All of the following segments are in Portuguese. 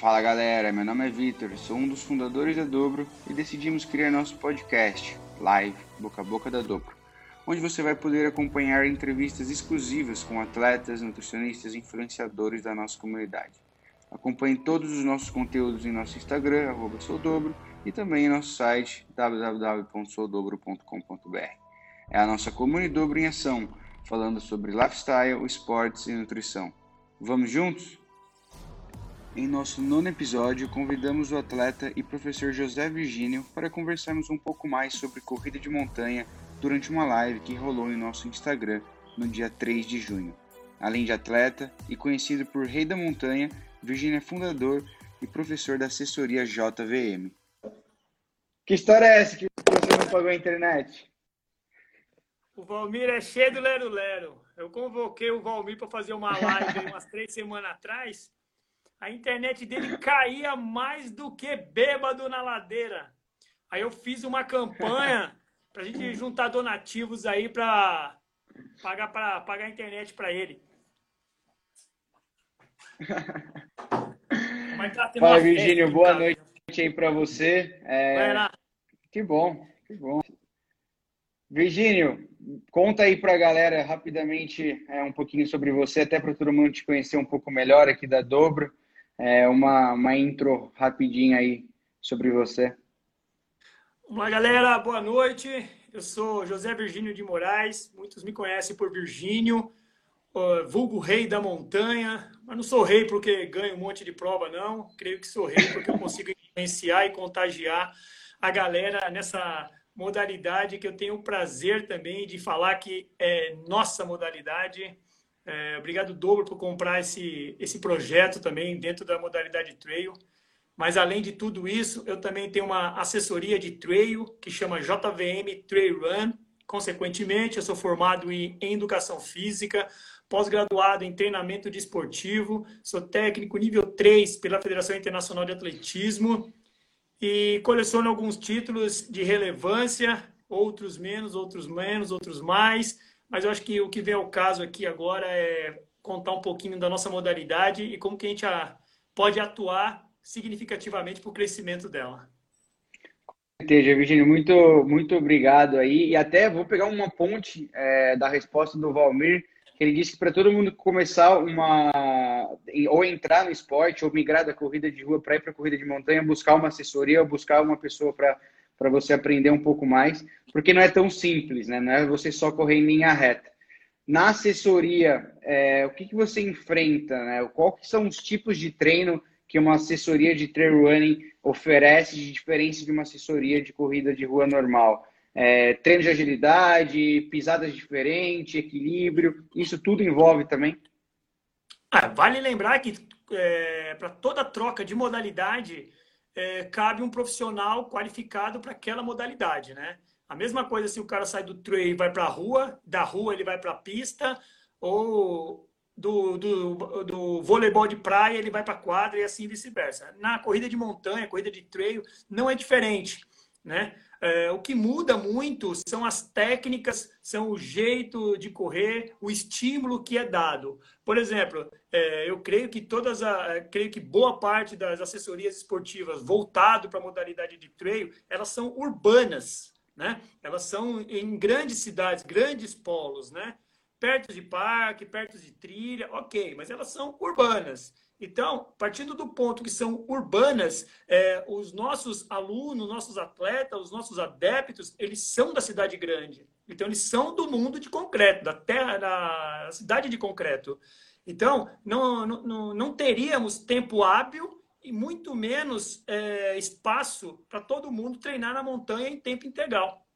Fala galera, meu nome é Vitor, sou um dos fundadores da Dobro e decidimos criar nosso podcast, Live Boca a Boca da Dobro, onde você vai poder acompanhar entrevistas exclusivas com atletas, nutricionistas e influenciadores da nossa comunidade. Acompanhe todos os nossos conteúdos em nosso Instagram, soudobro, e também em nosso site www.soudobro.com.br. É a nossa comunidade Dobro em ação, falando sobre lifestyle, esportes e nutrição. Vamos juntos? Em nosso nono episódio, convidamos o atleta e professor José Virgínio para conversarmos um pouco mais sobre corrida de montanha durante uma live que rolou em nosso Instagram no dia 3 de junho. Além de atleta e conhecido por Rei da Montanha, Virgínio é fundador e professor da assessoria JVM. Que história é essa que você não pagou a internet? O Valmir é cheio do lero-lero. Eu convoquei o Valmir para fazer uma live umas três semanas atrás a internet dele caía mais do que bêbado na ladeira. Aí eu fiz uma campanha para a gente juntar donativos aí para pagar, pra, pagar a internet para ele. Fala, Virgínio. Boa noite aí para você. É... Que bom, que bom. Virgínio, conta aí para a galera rapidamente é, um pouquinho sobre você, até para todo mundo te conhecer um pouco melhor aqui da Dobro é, uma, uma intro rapidinha aí sobre você. Olá, galera. Boa noite. Eu sou José Virgínio de Moraes. Muitos me conhecem por Virgínio, vulgo rei da montanha. Mas não sou rei porque ganho um monte de prova, não. Creio que sou rei porque eu consigo influenciar e contagiar a galera nessa modalidade que eu tenho o prazer também de falar que é nossa modalidade é, obrigado, dobro, por comprar esse, esse projeto também dentro da modalidade trail. Mas, além de tudo isso, eu também tenho uma assessoria de trail que chama JVM Trail Run. Consequentemente, eu sou formado em educação física, pós-graduado em treinamento desportivo, sou técnico nível 3 pela Federação Internacional de Atletismo e coleciono alguns títulos de relevância, outros menos, outros menos, outros mais mas eu acho que o que vem ao caso aqui agora é contar um pouquinho da nossa modalidade e como que a gente pode atuar significativamente para o crescimento dela. Entendi, Virginia, muito, muito obrigado aí. E até vou pegar uma ponte é, da resposta do Valmir, que ele disse que para todo mundo começar uma. ou entrar no esporte, ou migrar da corrida de rua para ir para a corrida de montanha, buscar uma assessoria ou buscar uma pessoa para para você aprender um pouco mais, porque não é tão simples, né? Não é você só correr em linha reta. Na assessoria, é, o que, que você enfrenta, né? Quais são os tipos de treino que uma assessoria de trail running oferece de diferença de uma assessoria de corrida de rua normal? É, treino de agilidade, pisadas diferentes, equilíbrio, isso tudo envolve também? Ah, vale lembrar que é, para toda troca de modalidade, é, cabe um profissional qualificado para aquela modalidade, né? A mesma coisa se o cara sai do trail e vai para a rua, da rua ele vai para a pista, ou do, do, do voleibol de praia ele vai para a quadra e assim vice-versa. Na corrida de montanha, corrida de trail, não é diferente, né? É, o que muda muito são as técnicas, são o jeito de correr, o estímulo que é dado. Por exemplo, é, eu creio que todas a, creio que boa parte das assessorias esportivas voltado para a modalidade de trail, elas são urbanas, né? Elas são em grandes cidades, grandes polos, né? Perto de parque, perto de trilha, ok, mas elas são urbanas. Então, partindo do ponto que são urbanas, é, os nossos alunos, nossos atletas, os nossos adeptos, eles são da cidade grande. Então, eles são do mundo de concreto, da terra, da cidade de concreto. Então, não, não, não teríamos tempo hábil e muito menos é, espaço para todo mundo treinar na montanha em tempo integral.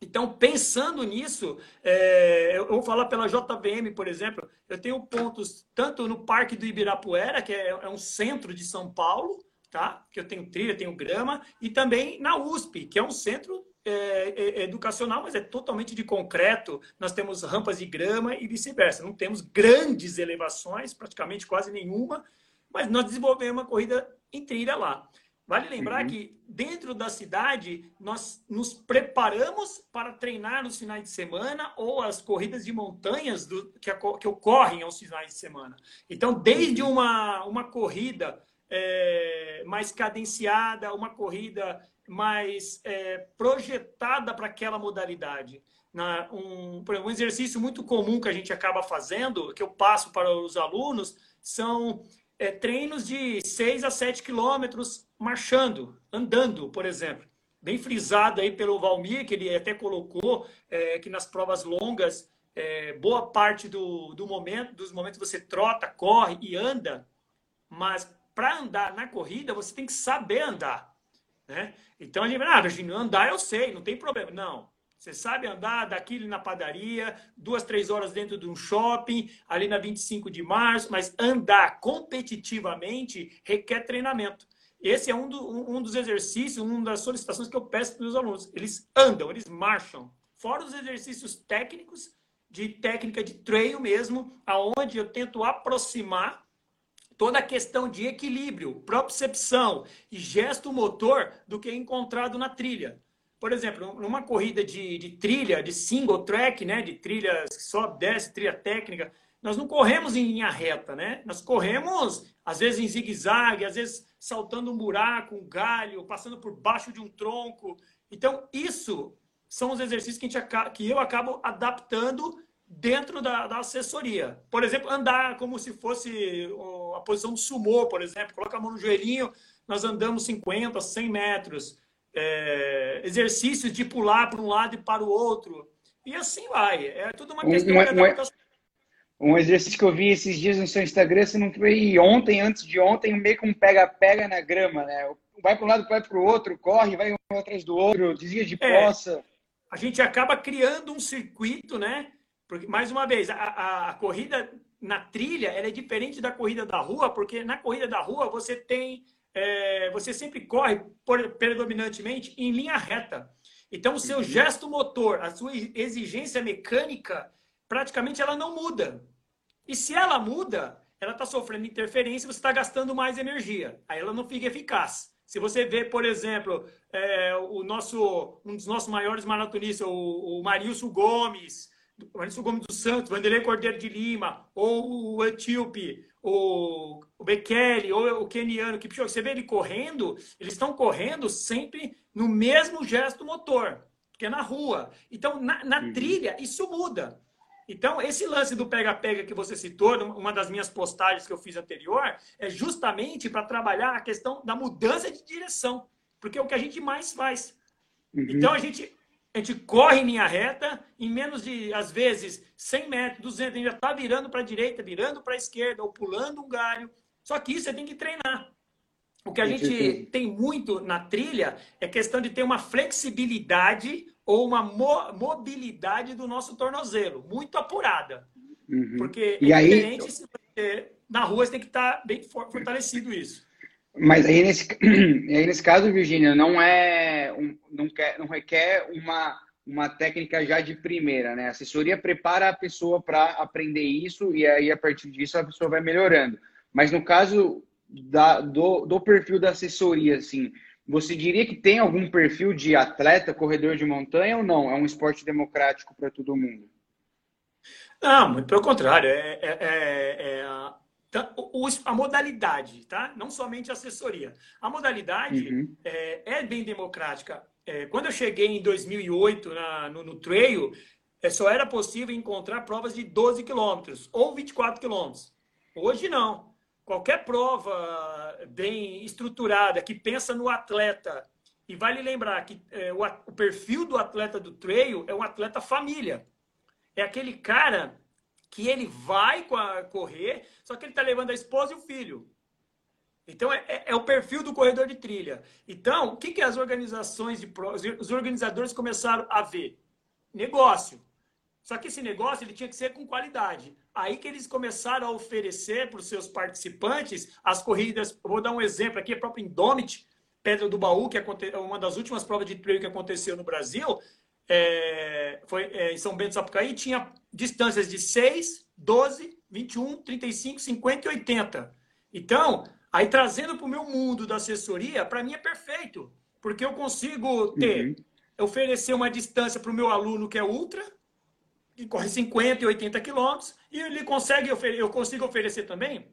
Então, pensando nisso, é, eu vou falar pela JVM, por exemplo, eu tenho pontos tanto no Parque do Ibirapuera, que é, é um centro de São Paulo, tá? que eu tenho trilha, tenho grama, e também na USP, que é um centro é, é, educacional, mas é totalmente de concreto. Nós temos rampas de grama e vice-versa. Não temos grandes elevações, praticamente quase nenhuma, mas nós desenvolvemos uma corrida em trilha lá. Vale lembrar uhum. que dentro da cidade nós nos preparamos para treinar nos finais de semana ou as corridas de montanhas do, que, que, ocorrem aos finais de semana. Então, desde uhum. uma, uma corrida é, mais cadenciada, uma corrida mais é, projetada para aquela modalidade. Na, um, um exercício muito comum que a gente acaba fazendo, que eu passo para os alunos, são é, treinos de 6 a 7 quilômetros marchando, andando, por exemplo. Bem frisado aí pelo Valmir, que ele até colocou é, que nas provas longas, é, boa parte do, do momento, dos momentos você trota, corre e anda, mas para andar na corrida, você tem que saber andar. Né? Então a gente ah, Virginia, andar eu sei, não tem problema. Não. Você sabe andar daqui na padaria, duas, três horas dentro de um shopping, ali na 25 de março, mas andar competitivamente requer treinamento. Esse é um, do, um dos exercícios, uma das solicitações que eu peço para os alunos. Eles andam, eles marcham. Fora os exercícios técnicos, de técnica de trail mesmo, aonde eu tento aproximar toda a questão de equilíbrio, propriocepção e gesto motor do que é encontrado na trilha. Por exemplo, numa corrida de, de trilha, de single track, né, de trilha sobe, desce, trilha técnica, nós não corremos em linha reta, né? Nós corremos, às vezes, em zigue-zague, às vezes saltando um buraco, um galho, passando por baixo de um tronco. Então, isso são os exercícios que, a gente, que eu acabo adaptando dentro da, da, assessoria. Por exemplo, andar como se fosse a posição do sumô, por exemplo. Coloca a mão no joelhinho, nós andamos 50, 100 metros é, exercícios de pular para um lado e para o outro. E assim vai. É tudo uma questão um, de adaptação. Um, um exercício que eu vi esses dias no seu Instagram, você não foi ontem, antes de ontem, meio que um pega-pega na grama, né? Vai para um lado, vai para o outro, corre, vai um atrás do outro, desvia de é, poça. A gente acaba criando um circuito, né? Porque, mais uma vez, a, a, a corrida na trilha ela é diferente da corrida da rua, porque na corrida da rua você tem é, você sempre corre predominantemente em linha reta. Então, o seu uhum. gesto motor, a sua exigência mecânica, praticamente ela não muda. E se ela muda, ela está sofrendo interferência, você está gastando mais energia. Aí ela não fica eficaz. Se você vê, por exemplo, é, o nosso, um dos nossos maiores maratonistas, o, o Marilson Gomes, o Marilson Gomes dos Santos, Vanderlei Cordeiro de Lima, ou o Etíope, o, o Bekele ou o keniano, que você vê ele correndo, eles estão correndo sempre no mesmo gesto motor, que é na rua. Então, na, na uhum. trilha, isso muda. Então, esse lance do pega-pega que você citou, uma das minhas postagens que eu fiz anterior, é justamente para trabalhar a questão da mudança de direção, porque é o que a gente mais faz. Uhum. Então, a gente a gente corre em linha reta, em menos de, às vezes, 100 metros, 200, a gente já está virando para a direita, virando para a esquerda, ou pulando um galho. Só que isso você tem que treinar. O que a gente tem muito na trilha é questão de ter uma flexibilidade ou uma mo mobilidade do nosso tornozelo, muito apurada. Uhum. Porque e é aí... diferente se você, na rua você tem que estar tá bem fortalecido isso. Mas aí nesse, aí nesse caso, Virgínia, não é não, quer, não requer uma, uma técnica já de primeira, né? A assessoria prepara a pessoa para aprender isso e aí a partir disso a pessoa vai melhorando. Mas no caso da, do, do perfil da assessoria, assim, você diria que tem algum perfil de atleta, corredor de montanha ou não? É um esporte democrático para todo mundo? Não, muito pelo contrário. É, é, é, é então, a modalidade, tá? Não somente a assessoria. A modalidade uhum. é, é, bem democrática. É, quando eu cheguei em 2008 na, no, no trail, é, só era possível encontrar provas de 12 quilômetros ou 24 quilômetros. Hoje não. Qualquer prova bem estruturada que pensa no atleta e vale lembrar que é, o, o perfil do atleta do trail é um atleta família. É aquele cara que ele vai correr, só que ele está levando a esposa e o filho. Então, é, é, é, o perfil do corredor de trilha. Então, o que, que as organizações, de, os organizadores começaram a ver? Negócio. Só que esse negócio ele tinha que ser com qualidade. Aí que eles começaram a oferecer para os seus participantes as corridas. Vou dar um exemplo aqui, a própria Indomit, Pedra do Baú, que é uma das últimas provas de trail que aconteceu no Brasil, é, foi é, em São Bento Sapucaí, tinha distâncias de 6, 12, 21, 35, 50 e 80. Então, aí trazendo para o meu mundo da assessoria, para mim é perfeito, porque eu consigo ter, uhum. oferecer uma distância para o meu aluno que é ultra, que corre 50 e 80 quilômetros, e ele consegue, eu consigo oferecer também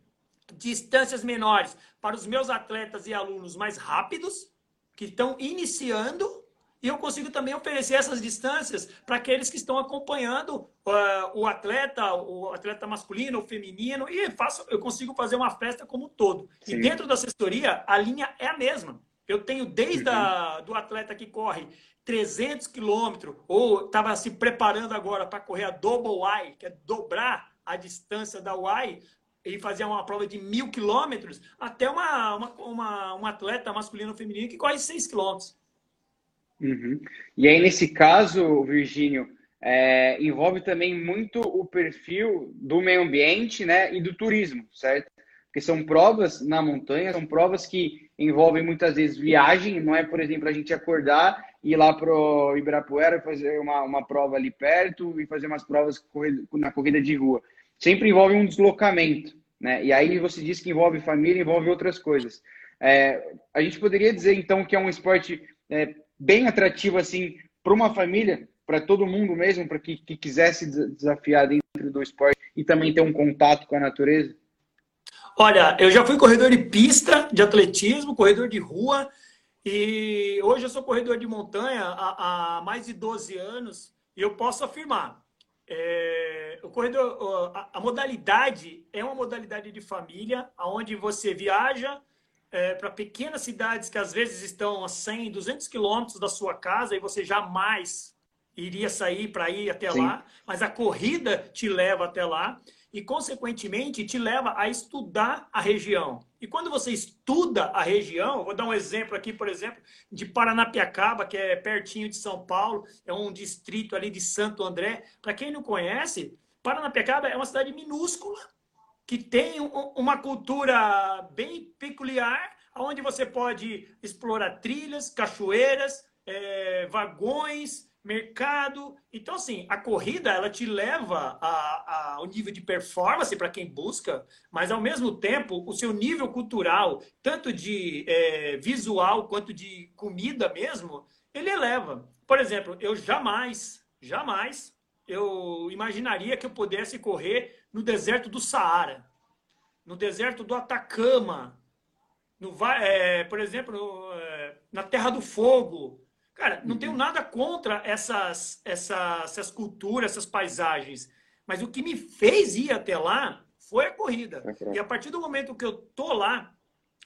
distâncias menores para os meus atletas e alunos mais rápidos, que estão iniciando, e eu consigo também oferecer essas distâncias para aqueles que estão acompanhando uh, o atleta, o atleta masculino, ou feminino, e faço, eu consigo fazer uma festa como um todo. Sim. E dentro da assessoria, a linha é a mesma. Eu tenho desde uhum. a, do atleta que corre 300 quilômetros, ou estava se preparando agora para correr a Double Y, que é dobrar a distância da Y, e fazer uma prova de mil quilômetros, até uma, uma, uma, um atleta masculino ou feminino que corre 6 quilômetros. Uhum. E aí, nesse caso, Virgínio, é, envolve também muito o perfil do meio ambiente né, e do turismo, certo? Porque são provas na montanha, são provas que envolvem muitas vezes viagem, não é, por exemplo, a gente acordar e ir lá para o Ibirapuera fazer uma, uma prova ali perto e fazer umas provas na corrida de rua. Sempre envolve um deslocamento, né? E aí você diz que envolve família, envolve outras coisas. É, a gente poderia dizer, então, que é um esporte é, bem atrativo assim para uma família, para todo mundo mesmo, para que, que quisesse desafiar dentro do esporte e também ter um contato com a natureza? Olha, eu já fui corredor de pista de atletismo, corredor de rua, e hoje eu sou corredor de montanha há, há mais de 12 anos, e eu posso afirmar, é, o corredor, a, a, modalidade é uma modalidade de família, onde você viaja, é, para pequenas cidades que às vezes estão a 100, 200 quilômetros da sua casa e você jamais iria sair para ir até Sim. lá, mas a corrida te leva até lá e, consequentemente, te leva a estudar a região. E quando você estuda a região, vou dar um exemplo aqui, por exemplo, de Paranapiacaba, que é pertinho de São Paulo, é um distrito ali de Santo André. Para quem não conhece, Paranapiacaba é uma cidade minúscula, que tem uma cultura bem peculiar, onde você pode explorar trilhas, cachoeiras, é, vagões, mercado. Então, assim, a corrida ela te leva a, ao nível de performance para quem busca, mas ao mesmo tempo o seu nível cultural, tanto de é, visual quanto de comida mesmo, ele eleva. Por exemplo, eu jamais, jamais eu imaginaria que eu pudesse correr no deserto do Saara, no deserto do Atacama, no, é, por exemplo, no, é, na Terra do Fogo. Cara, não tenho uhum. nada contra essas, essas, essas culturas, essas paisagens. Mas o que me fez ir até lá foi a corrida. É e a partir do momento que eu tô lá,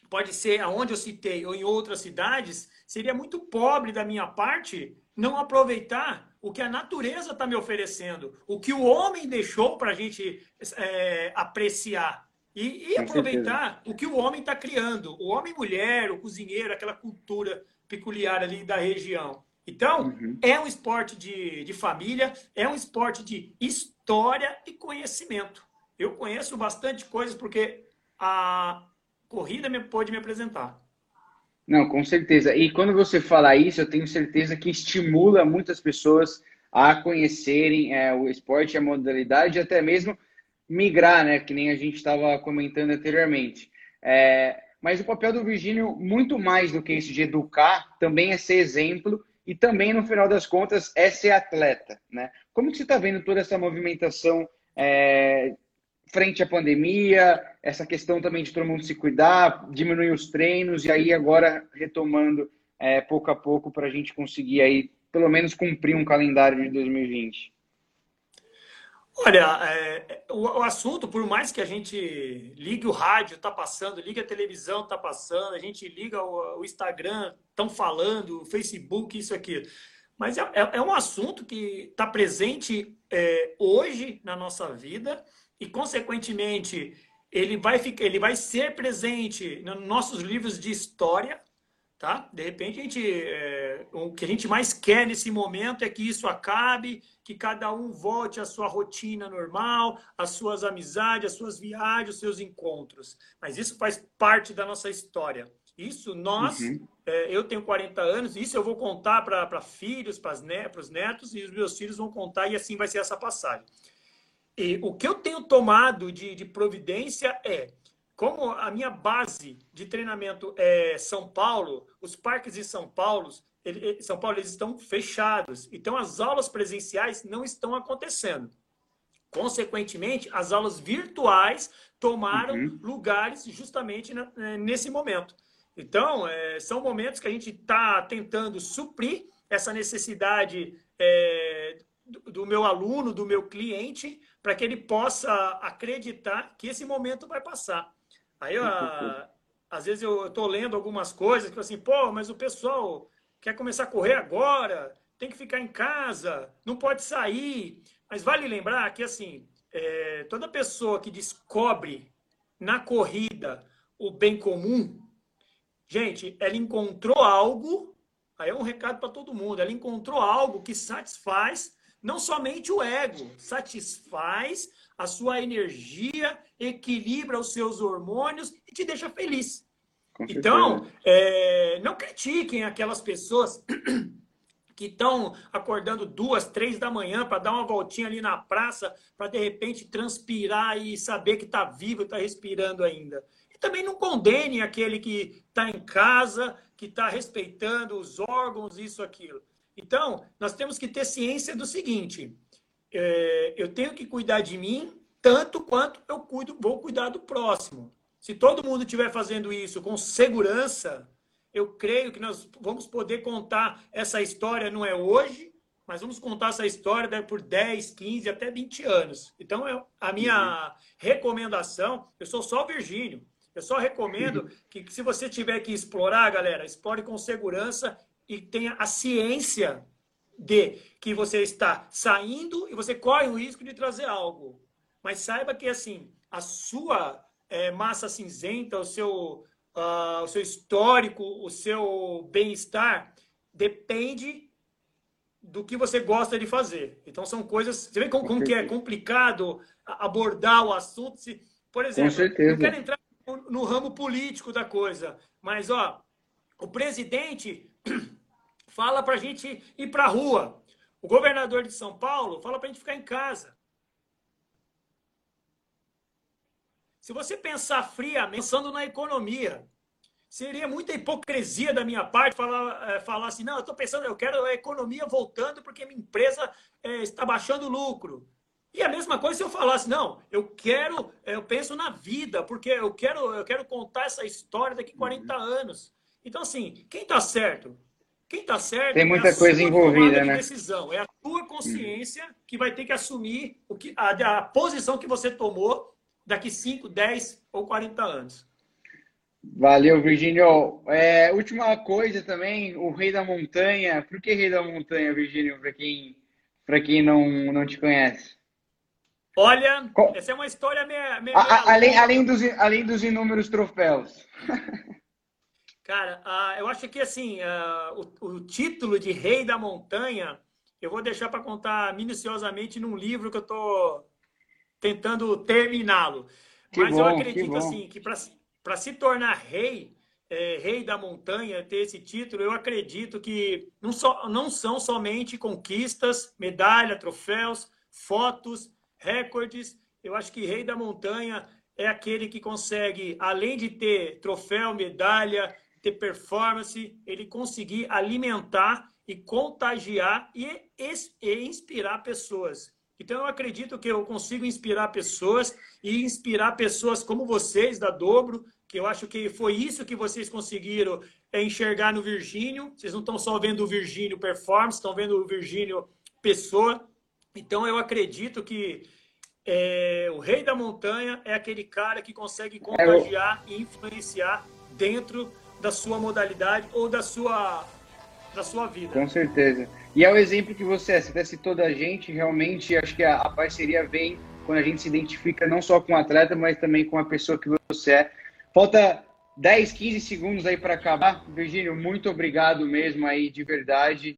pode ser aonde eu citei ou em outras cidades, seria muito pobre da minha parte não aproveitar o que a natureza está me oferecendo, o que o homem deixou para a gente é, apreciar. E, e aproveitar o que o homem está criando, o homem mulher, o cozinheiro, aquela cultura peculiar ali da região. Então, uhum. é um esporte de, de família, é um esporte de história e conhecimento. Eu conheço bastante coisas porque a corrida me, pode me apresentar. Não, com certeza. E quando você fala isso, eu tenho certeza que estimula muitas pessoas a conhecerem é, o esporte, a modalidade, até mesmo migrar, né? Que nem a gente estava comentando anteriormente. É, mas o papel do Virgínio, muito mais do que isso de educar, também é ser exemplo e também, no final das contas, é ser atleta, né? Como que você está vendo toda essa movimentação é, frente à pandemia, essa questão também de todo mundo se cuidar, diminuir os treinos e aí agora retomando é, pouco a pouco para a gente conseguir aí pelo menos cumprir um calendário de 2020? Olha, é, o, o, assunto, por mais que a gente ligue o rádio, tá passando, ligue a televisão, tá passando, a gente liga o, o Instagram, estão falando, o Facebook, isso aqui. Mas é, é, é um assunto que está presente é, hoje na nossa vida e, consequentemente, ele vai, ficar, ele vai ser presente nos nossos livros de história, tá? De repente, a gente, é, o que a gente mais quer nesse momento é que isso acabe, que cada um volte à sua rotina normal, às suas amizades, às suas viagens, aos seus encontros. Mas isso faz parte da nossa história. Isso nós, uhum. é, eu tenho 40 anos, isso eu vou contar para filhos, para os netos, e os meus filhos vão contar, e assim vai ser essa passagem. E o que eu tenho tomado de, de providência é, como a minha base de treinamento é São Paulo, os parques de São Paulo, ele, São Paulo eles estão fechados. Então as aulas presenciais não estão acontecendo. Consequentemente, as aulas virtuais tomaram uhum. lugares justamente é, nesse momento. Então, é, são momentos que a gente está tentando suprir essa necessidade é, do, do meu aluno, do meu cliente, para que ele possa acreditar que esse momento vai passar. Aí, a, às vezes, eu estou lendo algumas coisas que assim, pô, mas o pessoal quer começar a correr agora, tem que ficar em casa, não pode sair. Mas vale lembrar que, assim, é, toda pessoa que descobre na corrida o bem comum, gente, ela encontrou algo, aí é um recado para todo mundo, ela encontrou algo que satisfaz não somente o ego, satisfaz a sua energia, equilibra os seus hormônios e te deixa feliz. Então, é, não critiquem aquelas pessoas que estão acordando duas, três da manhã para dar uma voltinha ali na praça, para de repente transpirar e saber que está vivo, está respirando ainda. E também não condene aquele que está em casa, que está respeitando os órgãos, isso, aquilo. Então, nós temos que ter ciência do seguinte: é, eu tenho que cuidar de mim tanto quanto eu cuido, vou cuidar do próximo. Se todo mundo estiver fazendo isso com segurança, eu creio que nós vamos poder contar essa história, não é hoje, mas vamos contar essa história por 10, 15, até 20 anos. Então, eu, a minha uhum. recomendação, eu sou só Virgínio, eu só recomendo uhum. que, que, se você tiver que explorar, galera, explore com segurança e tenha a ciência de que você está saindo e você corre o risco de trazer algo. Mas saiba que, assim, a sua é, massa cinzenta, o seu uh, o seu histórico, o seu bem-estar, depende do que você gosta de fazer. Então, são coisas. Você vê como, como que é complicado abordar o assunto. Se, por exemplo, eu quero entrar no, no ramo político da coisa, mas ó, o presidente fala para a gente ir para a rua. O governador de São Paulo fala para a gente ficar em casa. Se você pensar friamente, pensando na economia, seria muita hipocrisia da minha parte falar, é, falar assim, não, eu estou pensando, eu quero a economia voltando porque minha empresa é, está baixando o lucro. E a mesma coisa se eu falasse, não, eu quero, é, eu penso na vida, porque eu quero, eu quero contar essa história daqui 40 uhum. anos. Então, assim, quem está certo? Quem está certo Tem muita é coisa envolvida, né? decisão. É a tua consciência uhum. que vai ter que assumir o que, a, a posição que você tomou daqui 5, 10 ou 40 anos. Valeu, Virgínio. É, última coisa também, o Rei da Montanha. Por que Rei da Montanha, Virgínio, para quem, quem não, não te conhece? Olha, essa é uma história meio. meio a, além, além, dos, além dos inúmeros troféus. Cara, uh, eu acho que assim, uh, o, título de Rei da Montanha, eu vou deixar para contar minuciosamente num livro que eu estou tentando terminá-lo. Mas bom, eu acredito assim que para se tornar rei, é, rei da montanha, ter esse título, eu acredito que não, só, não são somente conquistas, medalha, troféus, fotos, recordes. Eu acho que rei da montanha é aquele que consegue, além de ter troféu, medalha, ter performance, ele conseguir alimentar e contagiar e, e inspirar pessoas. Então, eu acredito que eu consigo inspirar pessoas e inspirar pessoas como vocês, da Dobro, que eu acho que foi isso que vocês conseguiram é, enxergar no Virgínio. Vocês não estão só vendo o Virgínio performance, estão vendo o Virgínio pessoa. Então, eu acredito que é, o rei da montanha é aquele cara que consegue contagiar e influenciar dentro da sua modalidade ou da sua, da sua vida. Com certeza. E é o exemplo que você é, você até citou da gente, realmente acho que a, a parceria vem quando a gente se identifica não só com o atleta, mas também com a pessoa que você é. Falta 10, 15 segundos aí para acabar. Virgínio, muito obrigado mesmo aí, de verdade.